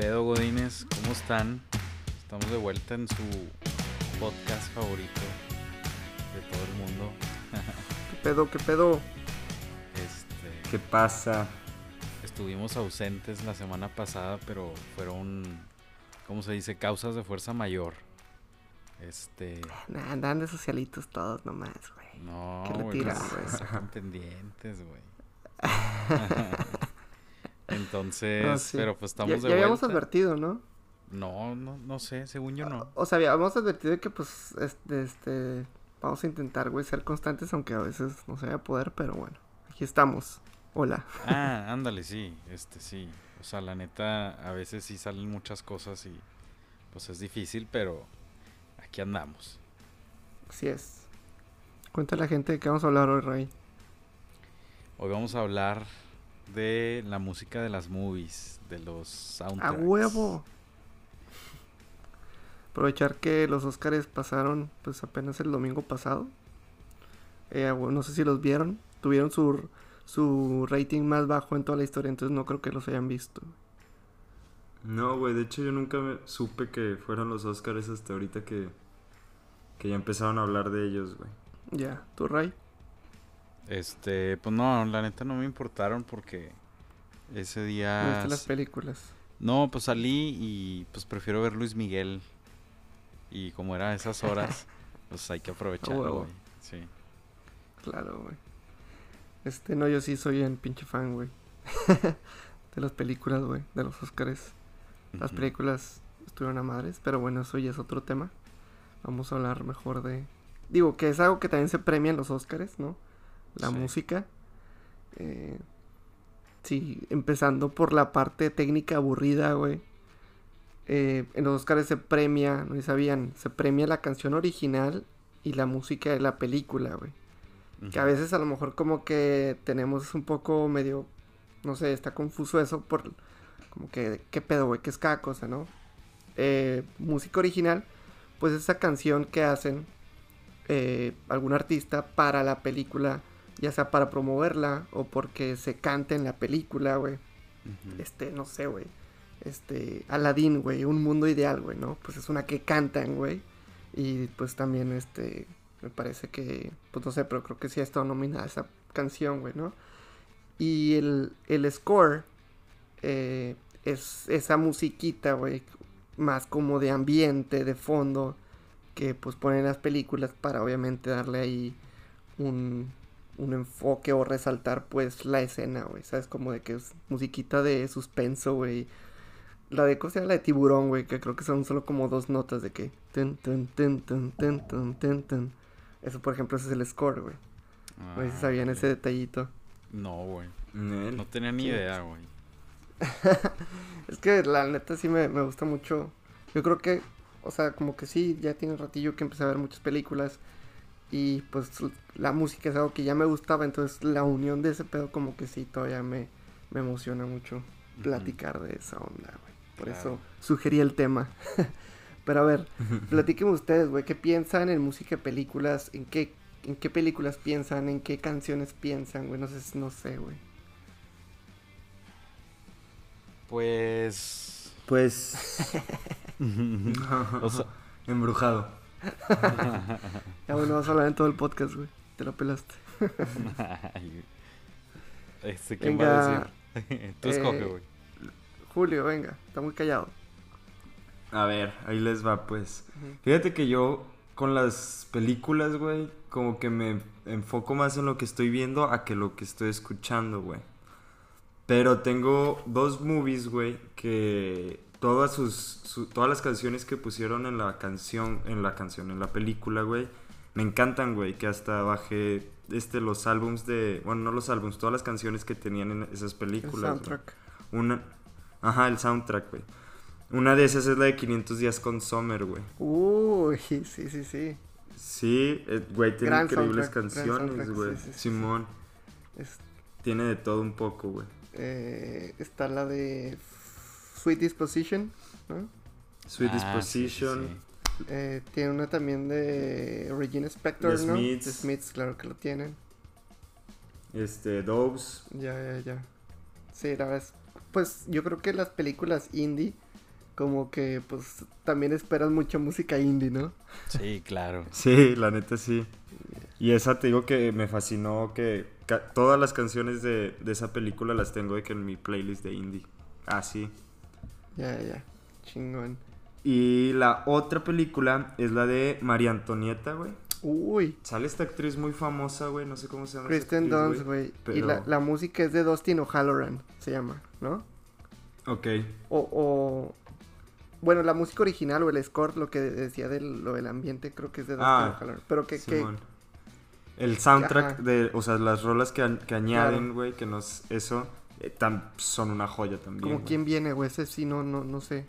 pedo, Godines? ¿Cómo están? Estamos de vuelta en su podcast favorito de todo el mundo. ¿Qué pedo? ¿Qué pedo? Este, ¿Qué pasa? estuvimos ausentes la semana pasada, pero fueron, ¿cómo se dice? Causas de fuerza mayor. Este, Nah, andan de socialitos todos nomás, güey. no, ¿Qué le tiras, sacan pendientes, güey. Entonces, sí. pero pues estamos ya, de ya habíamos vuelta. advertido, ¿no? No, no, no sé, según yo no. O sea, habíamos advertido que, pues, este, este, vamos a intentar, güey, ser constantes, aunque a veces no se vaya a poder, pero bueno, aquí estamos. Hola. Ah, ándale, sí, este sí. O sea, la neta, a veces sí salen muchas cosas y pues es difícil, pero aquí andamos. Así es. Cuéntale a la gente de qué vamos a hablar hoy, Ray. Hoy vamos a hablar de la música de las movies, de los ¡A soundtracks. huevo! Aprovechar que los Oscars pasaron, pues, apenas el domingo pasado. Eh, no sé si los vieron. Tuvieron su, su rating más bajo en toda la historia, entonces no creo que los hayan visto. No, güey, de hecho yo nunca me supe que fueron los Oscars hasta ahorita que, que ya empezaron a hablar de ellos, güey. Ya, ¿tú, Ray? Este, pues no, la neta no me importaron porque ese ¿No día... viste las películas? No, pues salí y pues prefiero ver Luis Miguel. Y como era a esas horas, pues hay que aprovecharlo, güey. Sí. Claro, güey. Este, no, yo sí soy un pinche fan, güey. de las películas, güey, de los Oscars. Las películas estuvieron a madres, pero bueno, eso ya es otro tema. Vamos a hablar mejor de... Digo, que es algo que también se premia en los Oscars, ¿no? La Sí. música. Eh, sí, empezando por la parte técnica aburrida, güey. Eh, en los Oscars se premia, no sabían, se premia la canción original y la música de la película, güey. Que a veces a lo mejor como que tenemos un poco medio, no sé, está confuso eso por como que, ¿qué pedo, güey? ¿Qué es cada cosa, no? Eh, música original, pues esa canción que hacen eh, algún artista para la película, ya sea para promoverla o porque se cante en la película, güey. Este, no sé, güey. Este, Aladdin, güey, un mundo ideal, güey, ¿no? Pues es una que cantan, güey. Y pues también, este, me parece que, pues no sé, pero creo que sí ha estado nominada esa canción, güey, ¿no? Y el, el score eh, es esa musiquita, güey, más como de ambiente, de fondo, que pues ponen las películas para obviamente darle ahí un, un enfoque o resaltar pues la escena, güey, ¿sabes? Como de que es musiquita de suspenso, güey. La de, ¿cómo se llama? La de tiburón, güey, que creo que son solo como dos notas de que... Tun, tun, tun, tun, tun, tun, tun, tun. Eso, por ejemplo, ese es el score, güey. No sé si Ah, sabían ese detallito. No, güey. No tenía ni idea, güey. Es que la neta sí me, me gusta mucho. Yo creo que, o sea, como que sí, ya tiene un ratillo que empecé a ver muchas películas. Y pues la música es algo que ya me gustaba. Entonces la unión de ese pedo como que sí, todavía me, me emociona mucho platicar de esa onda, güey. Por Claro. eso sugerí el tema. Pero a ver, platiquen ustedes, güey, ¿qué piensan en música de películas? ¿En qué, en qué películas piensan? ¿En qué canciones piensan, güey? No sé, no sé, güey. Pues... Pues... o sea, Embrujado. Ya, bueno, vas a hablar en todo el podcast, güey. Te lo pelaste. Este, ¿quién va a Venga, decir? Tú escoge, eh, güey. Julio, venga, está muy callado. A ver, ahí les va, pues. Fíjate que yo con las películas, güey, como que me enfoco más en lo que estoy viendo a que lo que estoy escuchando, güey. Pero tengo dos movies, güey, que todas sus, su- todas las canciones que pusieron en la canción, en la canción, en la película, güey, me encantan, güey, que hasta bajé este los álbums de, bueno, no los álbums, todas las canciones que tenían en esas El películas. güey. soundtrack. Una, ajá, el soundtrack, güey. Una de esas es la de 500 días con Summer, güey. Uy, sí, sí, sí. Sí, eh, güey, tiene Gran increíbles canciones, güey. sí, sí, sí, Simón, Es- tiene de todo un poco, güey. eh, está la de Sweet Disposition, ¿no? Sweet Ah, sí, sí, Disposition. sí. Eh, tiene una también de Regina Spector, The ¿no? Smiths. The Smiths, claro que lo tienen. Este, Doves. Ya, ya, ya. Sí, la verdad es... Pues yo creo que las películas indie como que pues también esperas mucha música indie, ¿no? Sí, claro. Sí, la neta sí. Y esa te digo que me fascinó que todas las canciones de, de esa película las tengo de que en mi playlist de indie. Ah, sí. Ya, ya. Chingón. Y la otra película es la de María Antonieta, güey. Uy, Sale esta actriz muy famosa, güey. No sé cómo se llama. Kristen Dunst, güey. Y la, la música es de Dustin O'Halloran, se llama, ¿no? Ok. O, o... Bueno, la música original o el score, lo que decía de lo del ambiente, creo que es de Dustin Ah, O'Halloran. Pero que, que. El soundtrack Ajá. de, o sea, las rolas que, que añaden, Claro. güey, que nos, eso, eh, tam- son una joya también. como quién viene, güey, ese sí, no, no, no sé.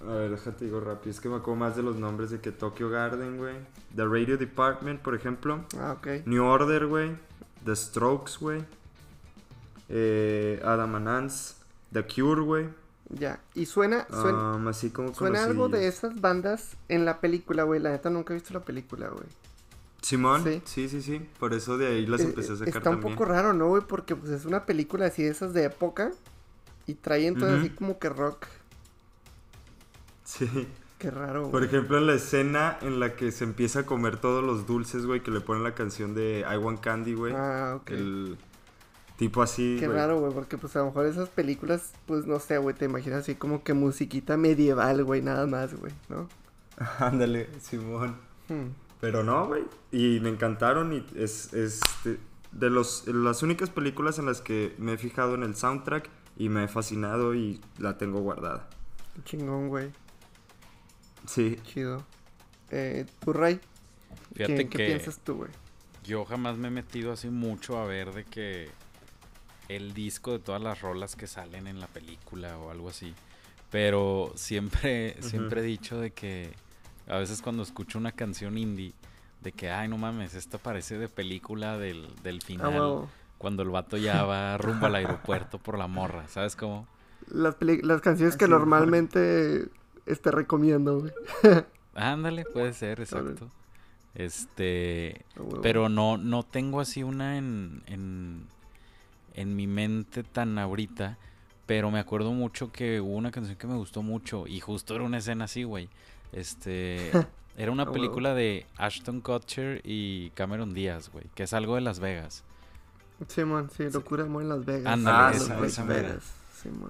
A ver, déjate digo rápido, es que me acuerdo más de los nombres de que Tokyo Garden, güey. The Radio Department, por ejemplo. Ah, ok. New Order, güey. The Strokes, güey. Eh, Adam and Ants. The Cure, güey. Ya. Y suena, suena, Um, así como suena algo de esas bandas en la película, güey. La neta nunca he visto la película, güey. Simón, Sí. sí. sí, sí, Por eso de ahí las Eh, empecé a sacar Está un también. poco raro, ¿no, güey? Porque pues es una película así de esas de época. Y trae entonces así como que rock. Sí. Qué raro, Por güey. ejemplo, en la escena en la que se empieza a comer todos los dulces, güey, que le ponen la canción de I Want Candy, güey. Ah, ok. El tipo así, Qué güey. raro, güey, porque pues a lo mejor esas películas, pues no sé, güey, te imaginas así como que musiquita medieval, güey, nada más, güey, ¿no? Ándale, Simón. Hmm. Pero no, güey. Y me encantaron y es, es de, de los, las únicas películas en las que me he fijado en el soundtrack y me he fascinado y la tengo guardada. Qué chingón, güey, Sí. chido. Eh, ¿tú, Ray? Fíjate ¿Qué, que qué piensas tú, güey? yo jamás me he metido así mucho a ver de que el disco de todas las rolas que salen en la película o algo así. Pero siempre, siempre he dicho de que a veces cuando escucho una canción indie, de que, ay, no mames, esta parece de película del, del Ah, final. Cuando el vato ya va rumbo al aeropuerto por la morra, ¿sabes cómo? Las, las canciones que normalmente este recomiendo, güey. Ándale, puede ser, exacto. Este, pero no, no tengo así una en, en, en mi mente tan ahorita. Pero me acuerdo mucho que hubo una canción que me gustó mucho. Y justo era una escena así, güey. Este. Era una película de Ashton Kutcher y Cameron Díaz, güey. Que es algo de Las Vegas. Simón, sí, locura amor en Las Vegas. Ándale, Ah, esa- Las esa. Vegas.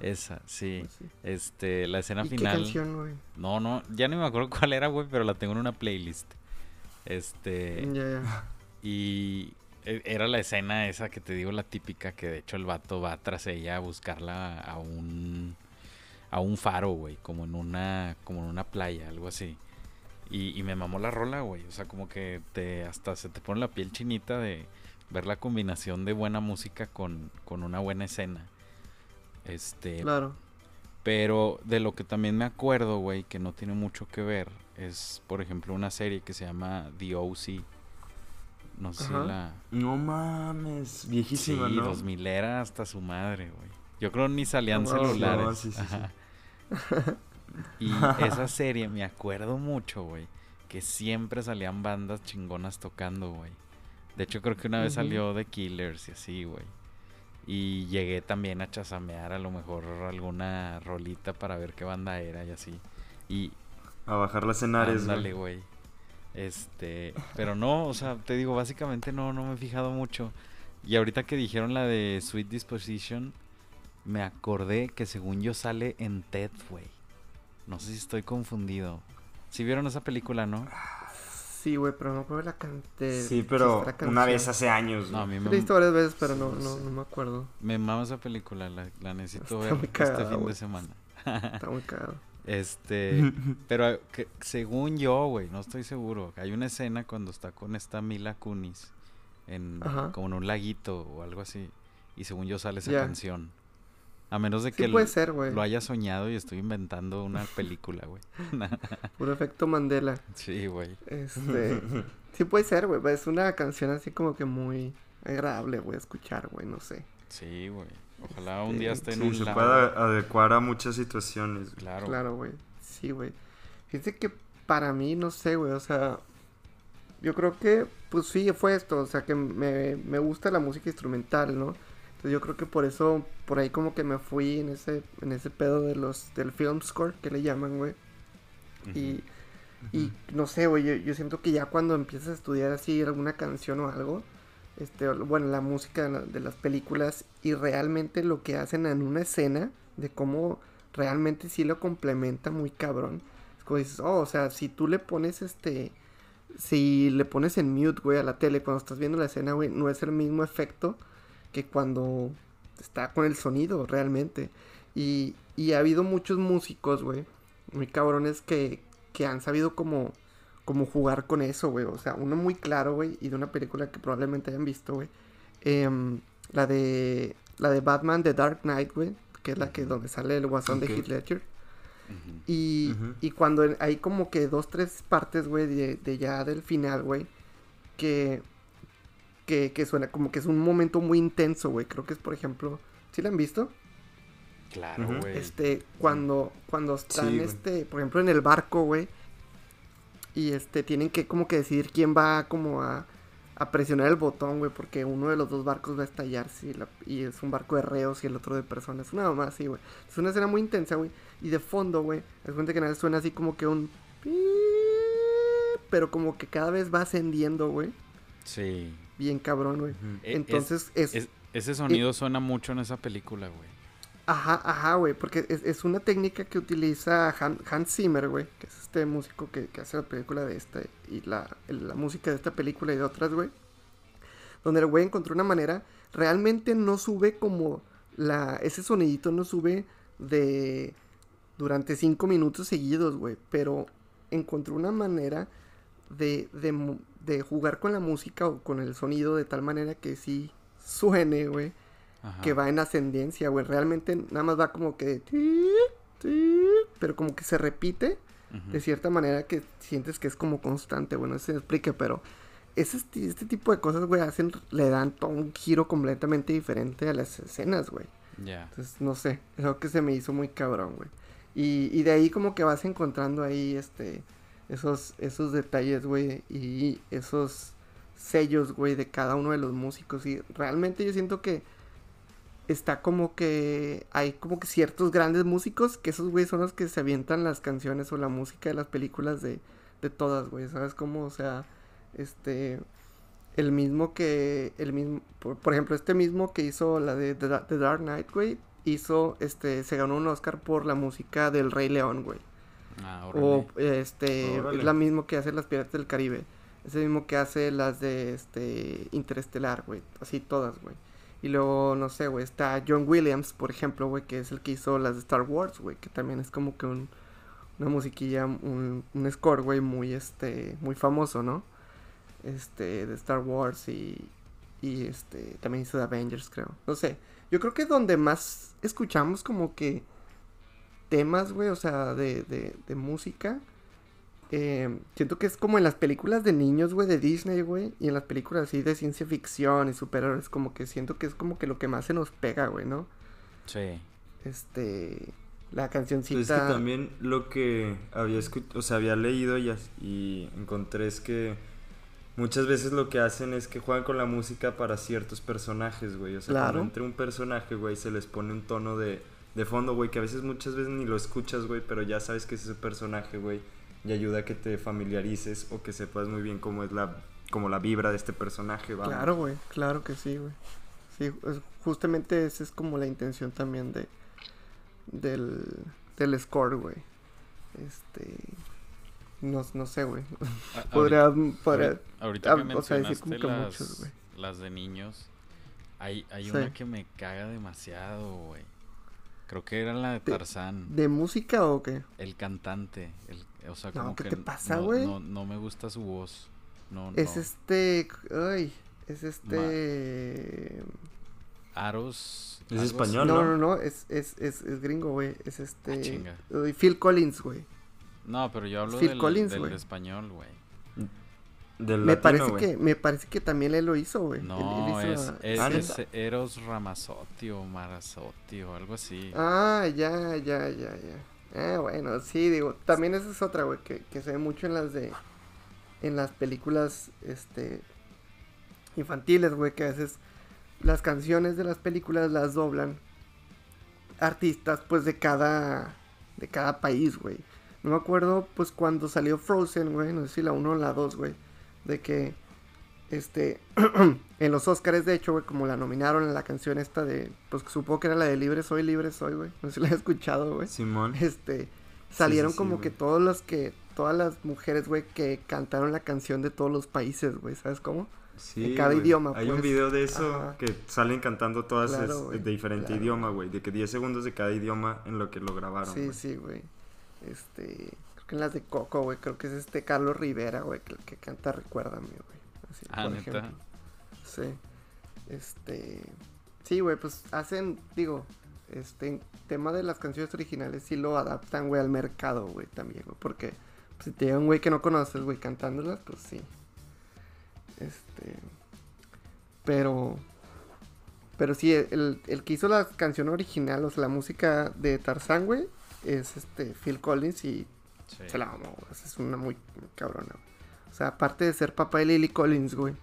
Esa, sí. Pues sí. Este, la escena ¿Y qué final. canción, güey? No, no, ya ni me acuerdo cuál era, güey, pero la tengo en una playlist. Este. Ya, ya. Y e- era la escena esa que te digo, la típica, que de hecho el vato va tras ella a buscarla a un a un faro, güey, como en una como en una playa, algo así. Y, y me mamó la rola, güey, o sea, como que te hasta se te pone la piel chinita de ver la combinación de buena música con, con una buena escena. Este, Claro. pero de lo que también me acuerdo, güey, que no tiene mucho que ver, es, por ejemplo, una serie que se llama The O.C. No sé si la... No mames, viejísima, sí, ¿no? 2000 era hasta su madre, güey. Yo creo ni salían celulares. No, sí, sí, sí. Ajá. Y esa serie me acuerdo mucho, güey, que siempre salían bandas chingonas tocando, güey. De hecho, creo que una vez salió The Killers y así, güey. Y llegué también a chasamear a lo mejor alguna rolita para ver qué banda era y así. Y A bajar las escenarios, güey. güey. Este, pero no, o sea, te digo, básicamente no, no me he fijado mucho. Y ahorita que dijeron la de Sweet Disposition, me acordé que según yo sale en TED, güey. No sé si estoy confundido. Si vieron esa película, ¿no? Sí, güey, pero no me acuerdo la cantidad. Sí, pero una vez hace años, No, a mí La he me, visto varias veces, pero no, Sí, no, sí. no me acuerdo. me mama esa película, la, la necesito Está ver muy este fin de semana. Está muy cagado. Este, pero que, según yo, güey, no estoy seguro. Hay una escena cuando está con esta Mila Kunis en Ajá. como en un laguito o algo así y según yo sale esa canción. A menos de Sí que puede lo, ser, güey. lo haya soñado y estoy inventando una película, güey. Puro efecto Mandela. sí, güey. Este. sí puede ser, güey. Es una canción así como que muy agradable, güey, escuchar, güey, no sé. Sí, güey. Ojalá un día esté en Sí, un se lago. puede adecuar a muchas situaciones. güey. Claro. Claro, güey. Sí, güey. Fíjate que para mí, no sé, güey, o sea, yo creo que, pues sí, fue esto, o sea, que me, me gusta la música instrumental, ¿no? Entonces yo creo que por eso, por ahí como que me fui en ese, en ese pedo de los, del film score, que le llaman, güey. Y, y no sé, güey, yo, yo, siento que ya cuando empiezas a estudiar así alguna canción o algo, este, bueno, la música de las películas y realmente lo que hacen en una escena, de cómo realmente sí lo complementa muy cabrón. Es como dices, oh, o sea, si tú le pones este, si le pones en mute, güey, a la tele cuando estás viendo la escena, güey, no es el mismo efecto que cuando está con el sonido realmente. Y, y ha habido muchos músicos, güey, muy cabrones que, que han sabido como, como jugar con eso, güey. O sea, uno muy claro, güey, y de una película que probablemente hayan visto, güey. Eh, la de la de Batman The Dark Knight, güey, que es la que donde sale el guasón okay. de Heath Ledger. Uh -huh. y, uh -huh. y, cuando hay como que dos, tres partes, güey, de, de, ya del final, güey, que, que, que, suena como que es un momento muy intenso, güey. Creo que es, por ejemplo, ¿sí la han visto? Claro, güey. Uh -huh. Este, cuando, cuando están, sí, este, por ejemplo, en el barco, güey, y este, tienen que como que decidir quién va como a, a presionar el botón, güey, porque uno de los dos barcos va a estallar, sí, la, y es un barco de reos y el otro de personas, una más así, güey. Es una escena muy intensa, güey, y de fondo, güey, es cuenta que nada suena así como que un... Pero como que cada vez va ascendiendo, güey. Sí. Bien cabrón, güey. Uh -huh. Entonces es, es, Ese sonido es, suena mucho en esa película, güey. Ajá, ajá, güey, porque es, es, una técnica que utiliza Han, Hans Zimmer, güey, que es este músico que, que, hace la película de esta y la, la música de esta película y de otras, güey. Donde el güey encontró una manera, realmente no sube como la, ese sonidito no sube de, durante cinco minutos seguidos, güey, pero encontró una manera de, de, de jugar con la música o con el sonido de tal manera que sí suene, güey que va en ascendencia, güey. Realmente nada más va como que... Pero como que se repite de cierta manera que sientes que es como constante, bueno, si se explique, pero ese, este tipo de cosas, güey, hacen, le dan todo un giro completamente diferente a las escenas, güey. Yeah. Entonces, no sé, es algo que se me hizo muy cabrón, güey. Y, y de ahí como que vas encontrando ahí, este, esos, esos detalles, güey, y esos sellos, güey, de cada uno de los músicos. Y realmente yo siento que está como que hay como que ciertos grandes músicos que esos güey son los que se avientan las canciones o la música de las películas de, de todas, güey, ¿sabes cómo? O sea, este el mismo que el mismo por, por, ejemplo, este mismo que hizo la de The, Dark Knight, güey, hizo este se ganó un Oscar por la música del Rey León, güey. Ah, o este órale. es la mismo que hace las Piratas del Caribe. Es el mismo que hace las de este Interestelar, güey, así todas, güey. Y luego, no sé, güey, está John Williams, por ejemplo, güey, que es el que hizo las de Star Wars, güey, que también es como que un, una musiquilla, un, un score, güey, muy, este, muy famoso, ¿no? Este, de Star Wars y, y, este, también hizo de Avengers, creo. No sé, yo creo que donde más escuchamos como que temas, güey, o sea, de, de, de música, eh, siento que es como en las películas de niños, güey, de Disney, güey, y en las películas así de ciencia ficción y superhéroes, como que siento que es como que lo que más se nos pega, güey, ¿no? Sí. Este, la cancioncita. Pues es que también lo que había escuchado, o sea, había leído y, y encontré es que muchas veces lo que hacen es que juegan con la música para ciertos personajes, güey. O sea, claro. cuando entre un personaje, güey, se les pone un tono de, de fondo, güey, que a veces muchas veces ni lo escuchas, güey, pero ya sabes que es ese personaje, güey y ayuda a que te familiarices o que sepas muy bien cómo es la como la vibra de este personaje, ¿vale? Claro, güey, claro que sí, güey. Sí, es, justamente esa es como la intención también de del, del score, güey. Este no, no sé, güey. podría, podría ahorita, que mencionaste o sea, decir como que las, muchos, las de niños, hay, hay sí. una que me caga demasiado, güey. Creo que era la de Tarzán. ¿De, ¿De, música o qué? El cantante. El, o sea, como no, ¿qué que te pasa, no, güey? no, no, me gusta su voz. No, es este. Ay, es este. Ma Aros. Es español, ¿no? No, no, no, es, es, es, es gringo, güey. Es este. Ah, chinga. Phil Collins, güey. No, pero yo hablo Phil del, Collins, del güey. español, güey. Del me latino, parece que me parece que también él lo hizo, güey. No, él, él es. Eros Ramazzotti o Marazotti o algo así. Ah, ya, ya, ya, ya. Ah, bueno, sí, digo, también esa es otra, güey, que, que se ve mucho en las de en las películas este infantiles, güey, que a veces las canciones de las películas las doblan artistas pues de cada de cada país, güey. No me acuerdo pues cuando salió Frozen, güey, no sé si la 1 o la 2, güey, de que este en los Oscars de hecho, güey, como la nominaron en la canción esta de pues supongo que era la de Libre soy, libre soy, güey. No sé si la he escuchado, güey. Simón. Este salieron sí, como que todos los que todas las mujeres, güey, que cantaron la canción de todos los países, güey, ¿sabes cómo? Sí, en cada güey. idioma, Hay pues. un video de eso Ajá. que salen cantando todas Claro, es- de diferente claro. idioma, güey. De que 10 segundos de cada idioma en lo que lo grabaron. Sí, sí, güey. Este, en las de Coco, güey, creo que es este Carlos Rivera, güey, que, que canta Recuérdame, güey. Así, Ah, por ¿neta? ejemplo. Sí. Este, sí, güey, pues hacen, digo, este, tema de las canciones originales sí lo adaptan, güey, al mercado, güey, también, güey, porque pues, si te llega un güey que no conoces, güey, cantándolas, pues sí. Este, pero, pero sí, el, el que hizo la canción original, o sea, la música de Tarzán, güey, es este Phil Collins y Sí. se la amo, güey. Es una muy, muy cabrona, güey. O sea, aparte de ser papá de Lily Collins, güey.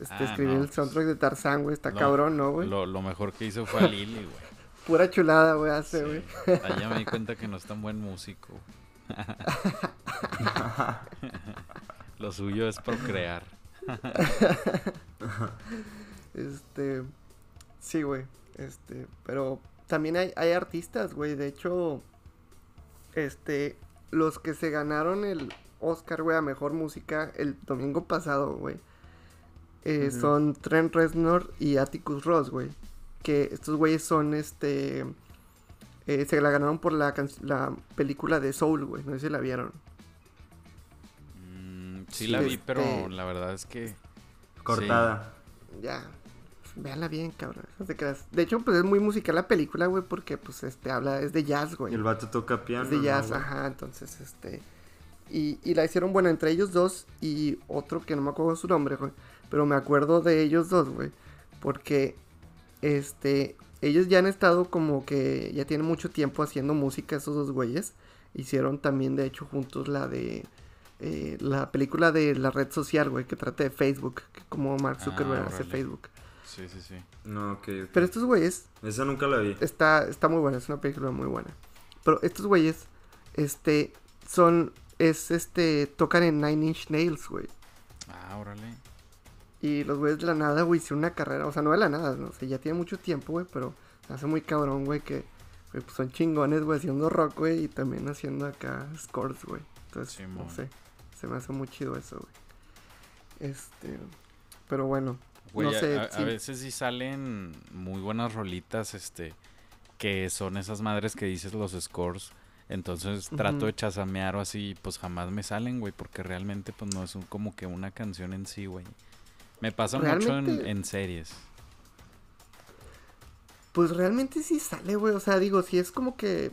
Este, Ah, escribir no, el soundtrack de Tarzán, güey, está Lo- cabrón, ¿no, güey? Lo, lo mejor que hizo fue a Lily, güey. Pura chulada, güey, hace, güey. Sí. Ahí ya me di cuenta que no es tan buen músico. Lo suyo es procrear. Este, sí, güey. Este, pero también hay, hay artistas, güey. De hecho, este, los que se ganaron el Oscar, güey, a mejor música el domingo pasado, güey. eh. Son Trent Reznor y Atticus Ross, güey. Que estos güeyes son, este, eh, se la ganaron por la, la película de Soul, güey. No sé si la vieron. Mm, sí, Sí, la vi, este- pero la verdad es que Cortada. Ya. Véanla bien, cabrón. No te creas. De hecho, pues es muy musical la película, güey, porque pues este habla, es de jazz, güey. El vato toca piano. Es de jazz, ajá, entonces, este... Y, y la hicieron, bueno, entre ellos dos y otro que no me acuerdo su nombre, güey. Pero me acuerdo de ellos dos, güey. Porque, este, ellos ya han estado como que ya tienen mucho tiempo haciendo música, esos dos güeyes. Hicieron también, de hecho, juntos la de... eh, la película de la red social, güey, que trata de Facebook. Que como Mark Ah, Zuckerberg hace órale. Facebook. Sí, sí, sí. No, ok. Pero estos güeyes Esa nunca la vi. está, está muy buena, es una película muy buena. Pero estos güeyes, este, son, es, este, tocan en Nine Inch Nails, güey. Ah, órale. Y los güeyes de la nada, güey, hicieron una carrera, o sea, no de la nada, no, o sea, ya tiene mucho tiempo, güey, pero se hace muy cabrón, güey, que güey, pues son chingones, güey, haciendo rock, güey, y también haciendo acá scores, güey. Entonces, Simón. no sé, se me hace muy chido eso, güey. Este, pero bueno, Güey, No a- sé, a, a sí. veces sí salen muy buenas rolitas, este, que son esas madres que dices los scores. Entonces trato de chasamear o así, pues jamás me salen, güey, porque realmente pues no es un- como que una canción en sí, güey. Me pasa mucho en, series. Pues realmente sí sale, güey. O sea, digo, si es como que.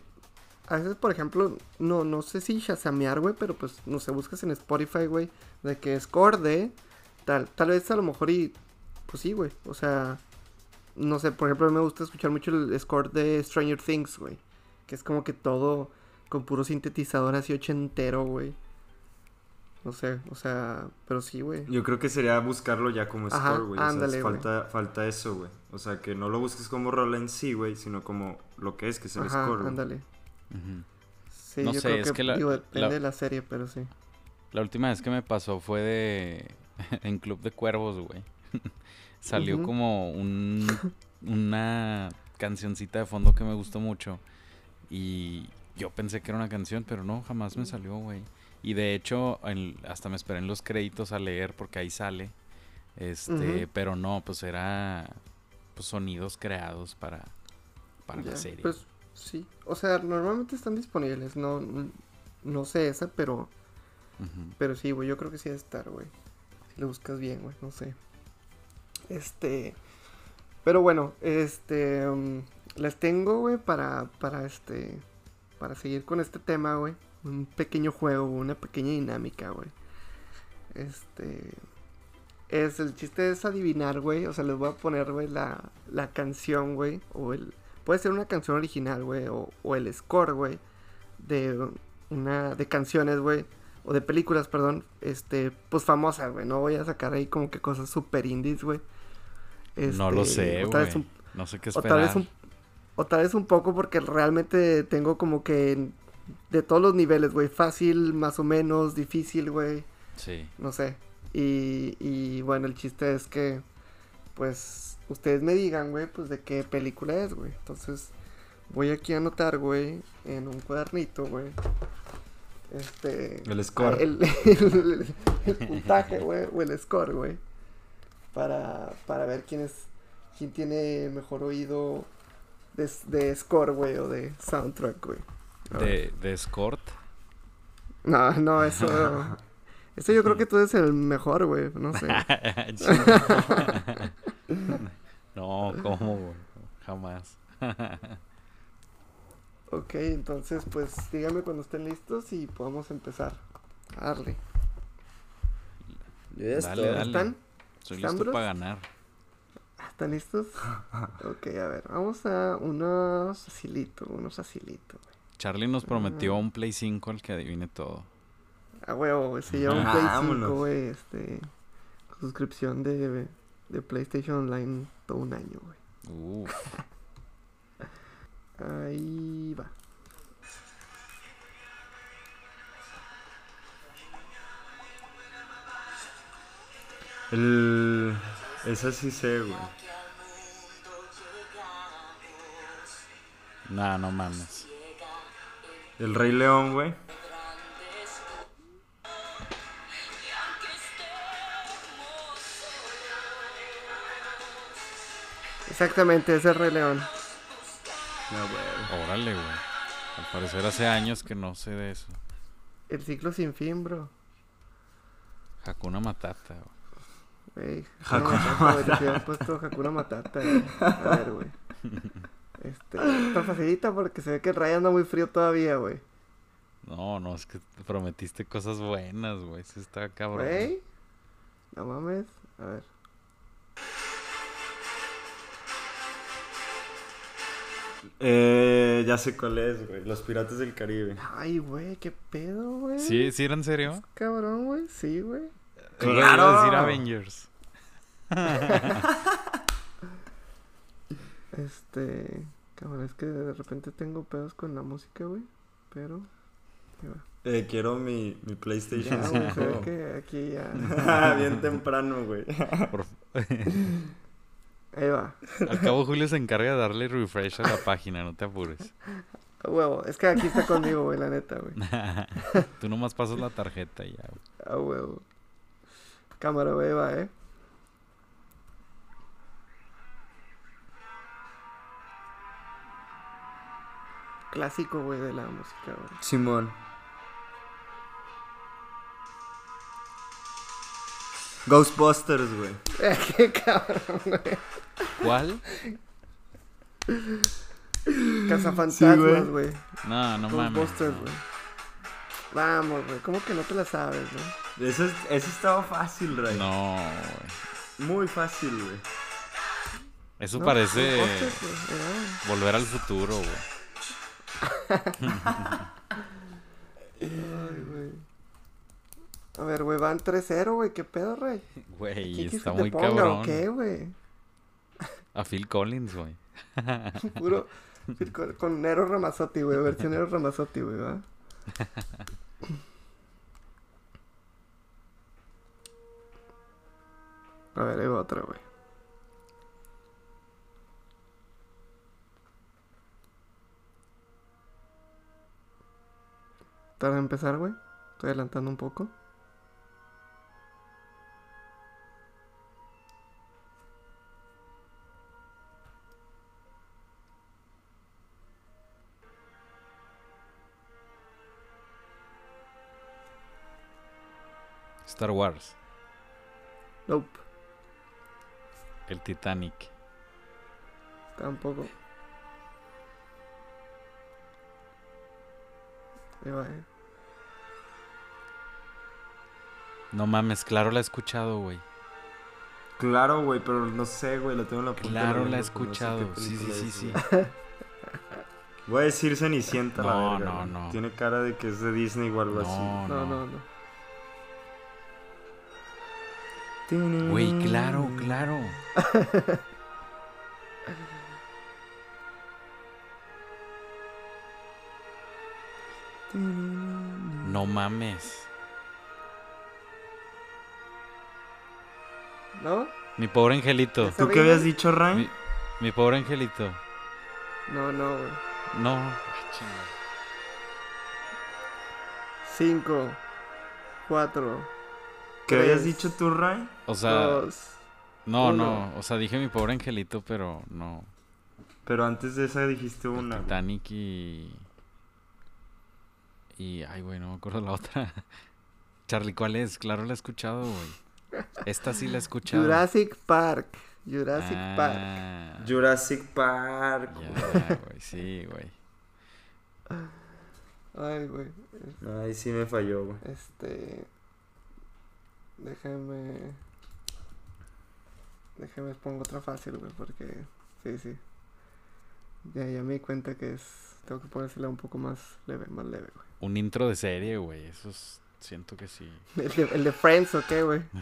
A veces, por ejemplo, no, no sé si shazamear, güey, pero pues no sé, buscas en Spotify, güey, de que score de tal. Tal vez a lo mejor y. Pues sí, güey. O sea, no sé, por ejemplo, a mí me gusta escuchar mucho el score de Stranger Things, güey. Que es como que todo con puro sintetizador así ochentero, güey. No sé, o sea, pero sí, güey. Yo creo que sería buscarlo ya como Ajá, score, güey. O sea, ándale, falta, falta eso, güey. O sea, que no lo busques como rola en sí, güey, sino como lo que es, que es el Ajá, score. güey. ándale. Sí, No yo sé, creo es que, que la- digo, depende la- de la serie, pero sí. La última vez que me pasó fue de en Club de Cuervos, güey. Salió como un una cancioncita de fondo que me gustó mucho y yo pensé que era una canción, pero no, jamás me salió, güey. Y de hecho, en- hasta me esperé en los créditos a leer porque ahí sale. Este, pero no, pues era pues sonidos creados para para la serie. Pues sí, o sea, normalmente están disponibles, no, no sé esa, pero, pero sí, güey, yo creo que sí debe estar, güey. Si lo buscas bien, güey, no sé. Este, pero bueno, este, um, les tengo, güey, para, para este, para seguir con este tema, güey, un pequeño juego, una pequeña dinámica, güey. Este, es el chiste es adivinar, güey, o sea, les voy a poner, güey, la, la canción, güey, o el, puede ser una canción original, güey, o, o el score, güey, de una, de canciones, güey, o de películas, perdón, este, pues famosas, güey, no voy a sacar ahí como que cosas super indies, güey. No lo Este, sé, o güey. un- No sé qué o esperar. tal vez un o tal vez un poco porque realmente tengo como que de todos los niveles, güey, fácil, más o menos, difícil, güey, Sí. no sé. Y, y bueno, el chiste es que pues ustedes me digan, güey, pues de qué película es, güey. Entonces, voy aquí a anotar, güey, en un cuadernito, güey. Este El score. el, el- el puntaje, güey, o el score, güey. Para, para ver quién es quién tiene mejor oído de, de score, güey, o de soundtrack, güey. De, de escort. No, no, eso. Eso yo creo que tú eres el mejor, güey. No sé. no, ¿cómo, güey? Jamás. Ok, entonces, pues díganme cuando estén listos y podemos empezar. A darle. Yo ya Dale, estoy. dale. ¿Están? ¿Están, listo para ganar. ¿Están listos? Ok, a ver. Vamos a unos facilito, unos facilito, güey. Charlie nos prometió un Play 5 al que adivine todo. A huevo, güey. Se lleva un Play 5, Vámonos. güey. Este. Suscripción de, de PlayStation Online todo un año, güey. Ahí va. El... Esa sí sé, güey. Nah, no mames. El Rey León, güey. Exactamente, ese es Rey León. No, güey. Órale, güey. Al parecer hace años que no sé de eso. El ciclo sin fin, bro. Hakuna Matata, güey. Güey, Hakuna Hakuna Matata, güey. Te habían puesto Hakuna Matata. A ver, güey. Este, está facilita porque se ve que el Ray anda muy frío todavía, güey. No, no, es que te prometiste cosas buenas, güey. Eso está cabrón. Güey. No mames. A ver. Eh, ya sé cuál es, güey. Los Piratas del Caribe. Ay, güey, qué pedo, güey. ¿Sí, sí era en serio? Cabrón, güey. Sí, güey. Yo iba a ¡Claro! decir Avengers. Este. Cabrón, es que de repente tengo pedos con la música, güey. Pero. Eh, quiero mi, mi PlayStation Ya, güey, se ve 5. que aquí ya. Bien temprano, güey. Por- Ahí va. Al cabo, Julio se encarga de darle refresh a la página, no te apures. A huevo. Es que aquí está conmigo, güey, la neta, güey. Tú nomás pasas la tarjeta y ya, güey. A huevo. Cámara, va, eh. Clásico, güey, de la música, güey. Simón. Ghostbusters, güey. Qué cabrón, güey. ¿Cuál? Cazafantasmas, güey. No, no mames. Ghostbusters, no. güey. Vamos, güey. ¿Cómo que no te la sabes, güey? Ese, ese estaba fácil, Ray. No, güey. Muy fácil, güey. Eso No, parece güey, era. volver al futuro, güey. Ay, güey. A ver, güey, van 3-0, güey. ¿Qué pedo, rey? Güey, ¿Quieres está muy ponga cabrón. qué, güey? A Phil Collins, güey. Puro. Con, con Nero Ramazzotti, güey. Versión Nero Ramazzotti, güey, ¿va? A ver, va otra, güey. Tarda en empezar, güey. Estoy adelantando un poco. Star Wars, Nope. El Titanic. Tampoco. Ahí va, eh. No mames, claro la he escuchado, güey. Claro, güey, pero no sé, güey, lo tengo en la punta Claro la he no sé escuchado. Sí, sí, sí, es, sí. Voy a decir Cenicienta, la No, verga, no, güey. no. Tiene cara de que es de Disney o algo así. No, No, no. no, no. Güey, claro, claro. No mames. ¿No? Mi pobre angelito. ¿Tú qué habías dicho, Ryan? Mi, mi pobre angelito. No, no, güey. No. Ay. Cinco, cuatro, ¿Qué habías dicho tú, Ryan? O sea, dos. no, uno. no. O sea, dije mi pobre angelito, pero no. Pero antes de esa dijiste El una. Titanic y. Y. Ay, güey, no me acuerdo la otra. Charlie, ¿cuál es? Claro, la he escuchado, güey. Esta sí la he escuchado. Jurassic Park. Jurassic Park. Ah, Jurassic Park. Ya, güey, sí, güey. Ay, güey. Ay, sí me falló, güey. Este. Déjame. Déjame pongo otra fácil, güey, porque. Sí, sí. Ya, ya me di cuenta que es. Tengo que ponérsela un poco más leve, más leve, güey. Un intro de serie, güey. Eso es- siento que sí. El de, el de Friends, ¿o qué, güey?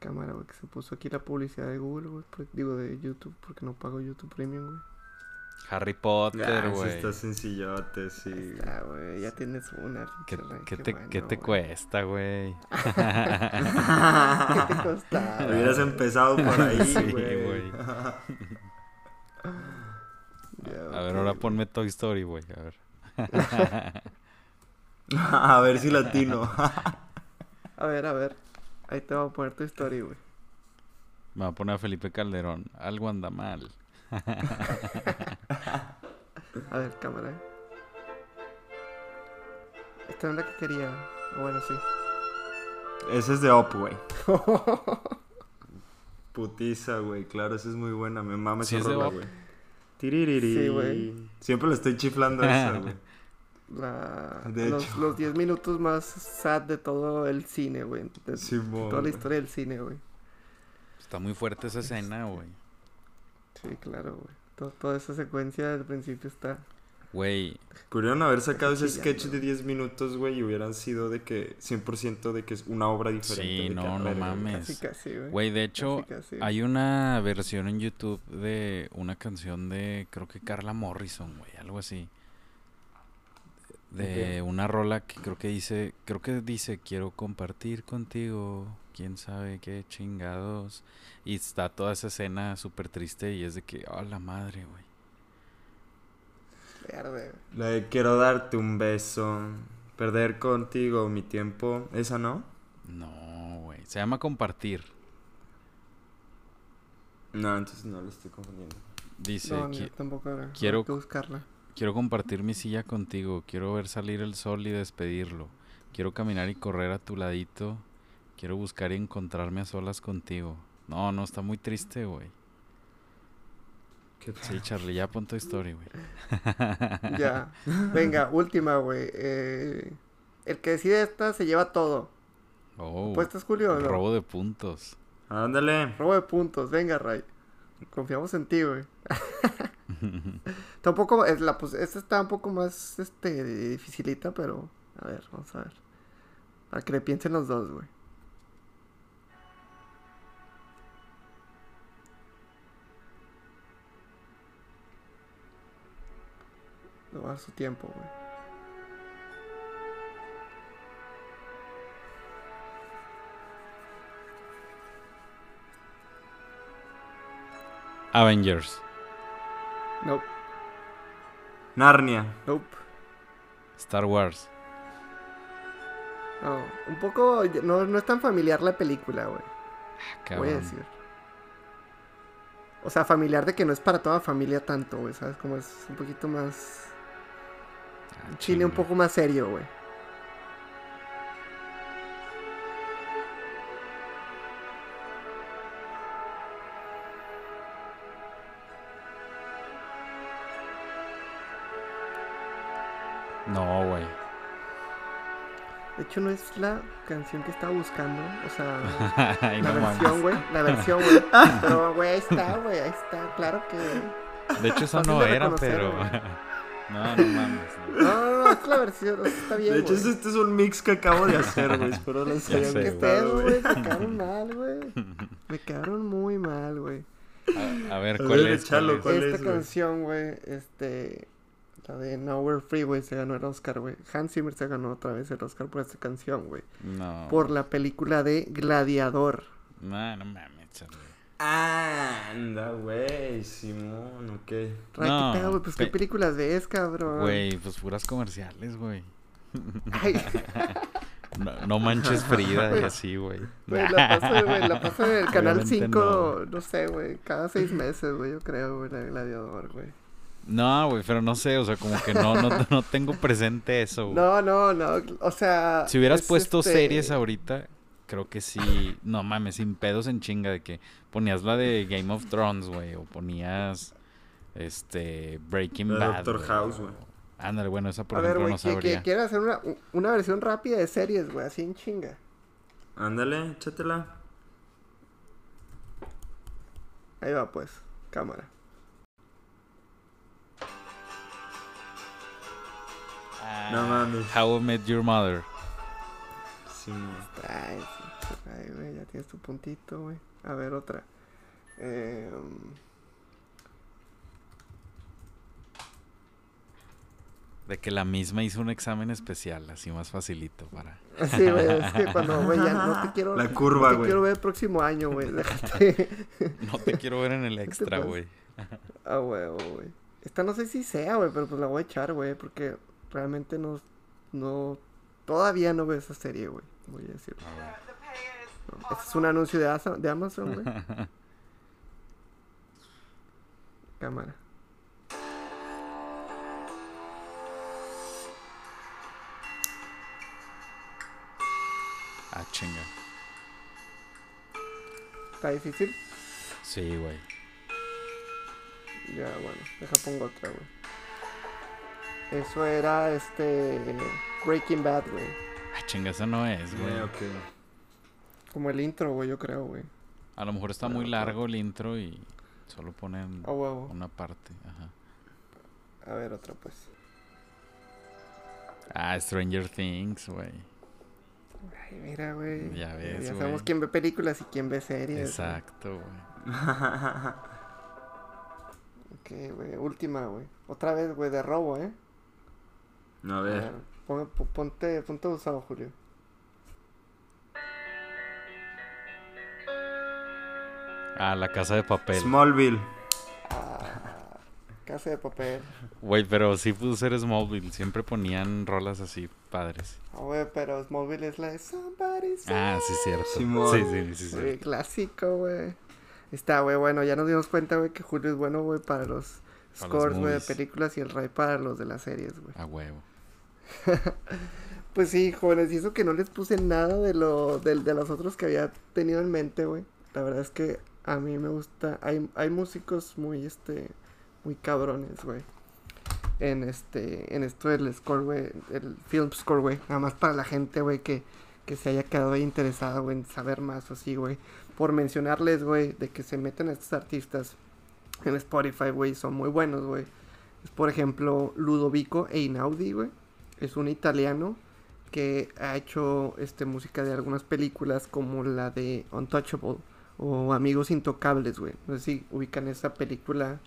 Cámara, güey, que se puso aquí la publicidad de Google, güey. Digo, de YouTube, porque no pago YouTube Premium, güey. Harry Potter, Ah, sí güey. está sencillote, sí. Está, güey. Ya tienes una. ¿Qué, qué qué te, bueno, qué te cuesta, güey? ¿Qué te costaba? Hubieras empezado por ahí, Sí, güey. güey. Ya, A ver, ahora ponme Toy Story, güey. A ver. a ver si latino. A ver, a ver. Ahí te voy a poner tu story, güey. Me va a poner a Felipe Calderón. Algo anda mal. A ver, cámara. Esta no es la que quería. O bueno, sí. Ese es de Up, güey. Putiza, güey. Claro, esa es muy buena. Me mama Sí esa rola, güey. Tiririri. Sí, güey. Siempre le estoy chiflando a esa, güey. La, De los, hecho. los 10 minutos más sad de todo el cine, güey. De toda la historia del cine, güey. Está muy fuerte esa escena, güey. Sí, claro, güey. To- toda esa secuencia del principio está. Güey, Pudieron haber sacado ese sketch de 10 minutos, güey, y hubieran sido de que 100% de que es una obra diferente. Sí, de no, no mames. Casi, casi, güey. güey, de hecho, Casi, casi. hay una versión en YouTube de una canción de, creo que Carla Morrison, güey, algo así. De una rola que creo que dice, creo que dice, quiero compartir contigo, quién sabe qué chingados. Y está toda esa escena súper triste y es de que, oh, la madre, güey. La de quiero darte un beso, perder contigo mi tiempo. ¿Esa no? No, güey. Se llama compartir. No, entonces no lo estoy confundiendo. Dice, No, "Qui- no, tampoco era. quiero- Hay que buscarla. quiero compartir mi silla contigo, quiero ver salir el sol y despedirlo. Quiero caminar y correr a tu ladito. Quiero buscar y encontrarme a solas contigo. No, no, está muy triste, güey. ¿Qué Sí, Charlie, ya pon tu story, güey. Ya. Venga, última, güey. Eh, el que decide esta se lleva todo. Oh, ¿Puestas, Julio? no? robo de puntos. Ándale. Robo de puntos. Venga, Ray. Confiamos en ti, güey. Tampoco, es la, pues, esta está un poco más, este, dificilita, pero... A ver, vamos a ver. Para que le piensen los dos, güey. Le voy a su tiempo, güey. Avengers. Nope, Narnia. nope. Star Wars. No, un poco, no, no es tan familiar la película, güey. Voy a decir. O sea, familiar de que no es para toda familia tanto, güey, ¿sabes? Como es un poquito más... Ah, Un poco más serio, güey. No, güey. De hecho, no es la canción que estaba buscando. O sea, Ay, la no mames. versión, güey. La versión, güey. Pero, güey, ahí está, güey. Ahí está. Claro que... De hecho, Fácil no era, reconocer, pero. No, no mames. No, no, no, es la versión, o sea, está bien, De hecho, este es un mix que acabo de hacer, güey. Espero les Ya haya sé, ¿Qué güey. gustado. Me quedaron mal, güey. Me quedaron muy mal, güey. A, a ver, A ¿cuál ver, es? échalo, ¿Cuál es? ¿Cuál Esta es, canción, güey, este... La de Nowhere Free, güey, se ganó el Oscar, güey. Hans Zimmer se ganó otra vez el Oscar por esta canción, güey. No. Por la película de Gladiador. No, no mames, chale. Anda, güey, Simón, ok. Ray, No, ¿qué pedo, güey? Pues, ¿qué pe- películas ves, cabrón? Güey, pues puras comerciales, güey. Ay, No, no manches Frida y así, güey. güey, la paso, güey, la paso en el Canal Obviamente 5, no. sé, güey, cada seis meses, güey, yo creo, güey, la Gladiador, güey. No, güey, pero no sé, o sea, como que no, no, no tengo presente eso, güey. No, no, no, o sea... Si hubieras es, puesto este, series ahorita, creo que sí. No mames, sin pedos en chinga de que ponías la de Game of Thrones, güey, o ponías este Breaking Bad. Doctor House, güey. Ándale, bueno, esa por A ver, ejemplo güey, no que, que quiere hacer una, una versión rápida de series, güey, así en chinga. Ándale, échatela. Ahí va, pues, cámara. Ah, No mames. How I Met Your Mother. Sí, ay, güey, ya tienes tu puntito, güey. A ver, otra. Eh, De que la misma hizo un examen especial, así más facilito para. sí, güey, es que cuando, güey, ya no te quiero... La curva, no te güey. quiero ver el próximo año, güey, déjate. No te quiero ver en el extra, güey. Ah, huevo, güey. Esta no sé si sea, güey, pero pues la voy a echar, güey, porque realmente no, no, todavía no veo esa serie, güey, voy a decirlo. A ver. No, Este es un anuncio de, Asa- de Amazon, güey. Cámara. Ah, chinga. ¿Está difícil? Sí, güey. Ya, bueno, deja pongo otra, güey. Eso era, este, Breaking Bad, güey. Ah, chinga, esa no es, güey. Eh, ok. Como el intro, güey, yo creo, güey. A lo mejor está muy largo el intro y solo ponen A una parte. Ajá. A ver, otra, pues. Ah, Stranger Things, güey. Ay, mira, güey. Ya ves, Ya sabemos quién ve películas y quién ve series. Exacto, güey. Ok, güey. Última, güey. Otra vez, güey, de robo, ¿eh? A A ver. pon- ponte, ponte usado, Julio. Ah, La Casa de Papel. Smallville. Ah, casa de papel. Güey, pero sí pudo ser Smallville. Siempre ponían rolas así padres. Ah, güey, pero Smallville es la de Somebody Ah, sí, cierto. Simón. Sí, sí, sí, sí. Clásico, güey. Está, güey, bueno, ya nos dimos cuenta, güey, que Julio es bueno, güey, para los Para scores, güey, de películas y el Ray para los de las series, güey. A huevo. Pues sí, jóvenes, y eso que no les puse nada de lo del de los otros que había tenido en mente, güey. La verdad es que a mí me gusta, hay, hay músicos muy, este, muy cabrones, güey. En este, en esto del score, güey, el film score, güey. Nada más para la gente, güey, que, que se haya quedado ahí interesada, en saber más o así, güey. Por mencionarles, güey, de que se meten a estos artistas en Spotify, güey, son muy buenos, güey. Por ejemplo, Ludovico Einaudi, güey. Es un italiano que ha hecho este música de algunas películas como la de Untouchable o Amigos Intocables, güey. No sé si ubican esa película,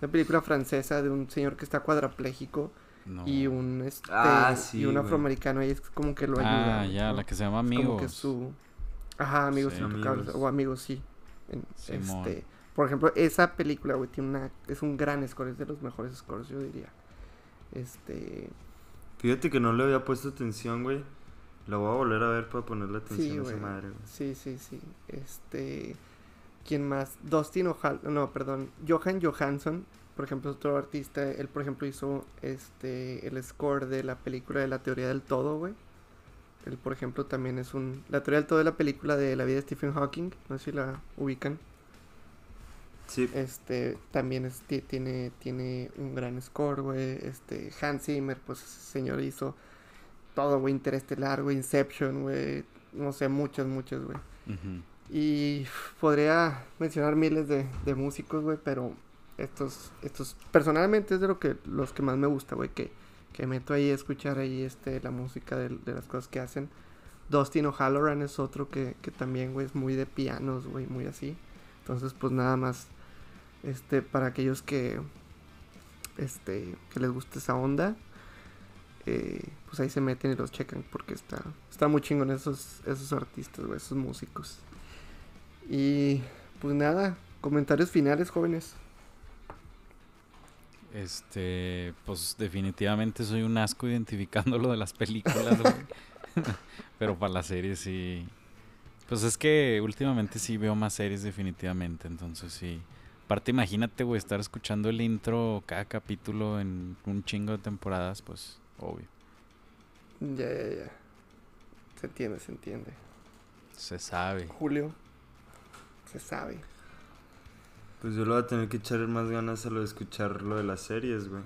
una película francesa de un señor que está cuadrapléjico No. y un este Ah, sí, y un afroamericano y es como que lo ayuda. Ah, ya, ¿no? la que se llama Es Amigos. Como que su Ajá, Amigos Sí. Intocables Amigos. o Amigos sí. En- este, por ejemplo, esa película, güey, tiene una es un gran score, es de los mejores scores, yo diría. Este, Fíjate que no le había puesto atención, güey. La voy a volver a ver para ponerle atención Sí, a esa madre, güey. Sí, sí, sí. Este. ¿Quién más? Dustin O'Hal. No, perdón. Johan Johansson, por ejemplo, es otro artista. Él, por ejemplo, hizo este el score de la película de la teoría del todo, güey. Él, por ejemplo, también es un. La teoría del todo es la película de la vida de Stephen Hawking. No sé si la ubican. Sí. Este, también es- tiene, tiene un gran score, güey. Este, Hans Zimmer, pues, ese señor hizo todo, güey. Interestelar, güey. Inception, güey. No sé, muchas, muchas, güey. Ujú. Y uf, podría mencionar miles de, de músicos, güey, pero estos, estos, personalmente es de lo que, los que más me gusta, güey, que, que meto ahí a escuchar ahí, este, la música de, de las cosas que hacen. Dustin O'Halloran es otro que, que también, güey, es muy de pianos, güey, muy así. Entonces, pues nada más, este, para aquellos que, este, que les guste esa onda, pues ahí se meten y los checan porque está, está muy chingón esos, esos artistas, güey, esos músicos. Y pues nada, comentarios finales, jóvenes. Este, pues definitivamente soy un asco identificando lo de las películas. Pero para las series sí. Pues es que últimamente sí veo más series definitivamente, entonces sí. Aparte imagínate, güey, estar escuchando el intro cada capítulo en un chingo de temporadas, pues obvio. Ya, ya, ya. Se entiende, se entiende. Se sabe. Julio, se sabe. Pues yo le voy a tener que echar más ganas a lo de escuchar lo de las series, güey.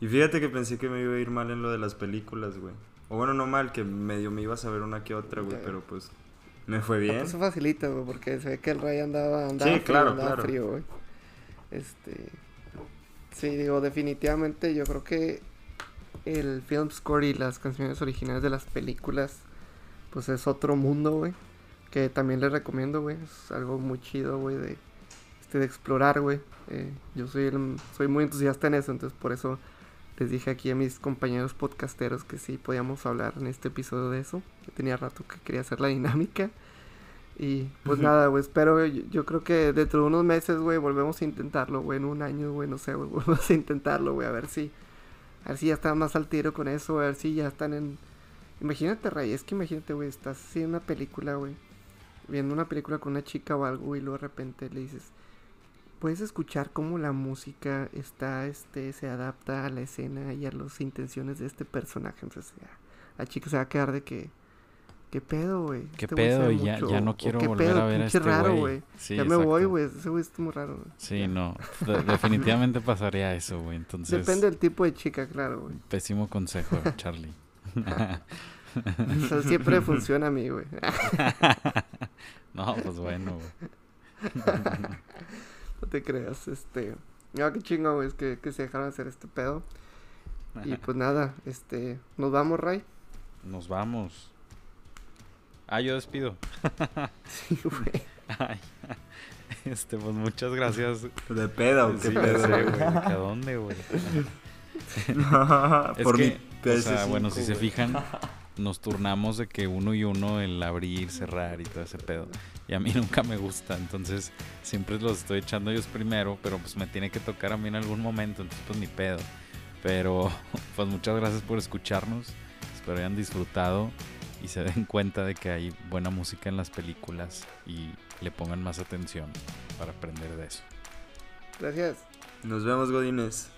Y fíjate que pensé que me iba a ir mal en lo de las películas, güey. O bueno, no mal, que medio me iba a saber una que otra, güey, pero pues me fue Ah, bien. pues Eso facilita, güey, porque se ve que el Ray andaba, andaba Sí, frío, claro, andaba claro. frío, güey. Este, sí, digo, definitivamente yo creo que el film score y las canciones originales de las películas, pues es otro mundo, güey. Que también les recomiendo, güey. Es algo muy chido, güey, de, este, de explorar, güey. Eh, yo soy, el- soy muy entusiasta en eso, entonces por eso les dije aquí a mis compañeros podcasteros que sí podíamos hablar en este episodio de eso. Yo tenía rato que quería hacer la dinámica. Y pues nada, güey, espero, yo, yo creo que dentro de unos meses, güey, volvemos a intentarlo, güey, en un año, güey, no sé, güey, volvemos a intentarlo, güey, a ver si, a ver si ya están más al tiro con eso, a ver si ya están en... Imagínate, Ray, es que imagínate, güey, estás haciendo una película, güey, viendo una película con una chica o algo y luego de repente le dices, puedes escuchar cómo la música está, este, se adapta a la escena y a las intenciones de este personaje, entonces la chica se va a quedar de que... ¿Qué pedo, güey? ¿Qué Este pedo? ya, mucho", ya no quiero "¿Qué volver pedo, a ver a este raro, güey. Sí, ya me voy, güey. Ese güey está muy raro, güey. Sí, no. de- definitivamente pasaría eso, güey. Entonces, Depende del tipo de chica, claro, güey. pésimo consejo, Charlie. O sea, siempre funciona a mí, güey. no, pues bueno, güey. no te creas, este... No, qué chingo, güey, es que, que se dejaron hacer este pedo. Y pues nada, este... Nos vamos, Ray. Nos vamos. Ah, yo despido. Sí, güey. Ay, Este, pues muchas gracias. ¿De pedo qué Sí, ya pedo? sé, güey. ¿de que ¿A dónde, güey? Es Por que, mi o sea, PS5, bueno, si se fijan, nos turnamos de que uno y uno el abrir, cerrar y todo ese pedo. Y a mí nunca me gusta, entonces siempre los estoy echando ellos primero, pero pues me tiene que tocar a mí en algún momento, entonces pues ni pedo. Pero pues muchas gracias por escucharnos, espero hayan disfrutado y se den cuenta de que hay buena música en las películas y le pongan más atención para aprender de eso. Gracias. Nos vemos, Godines.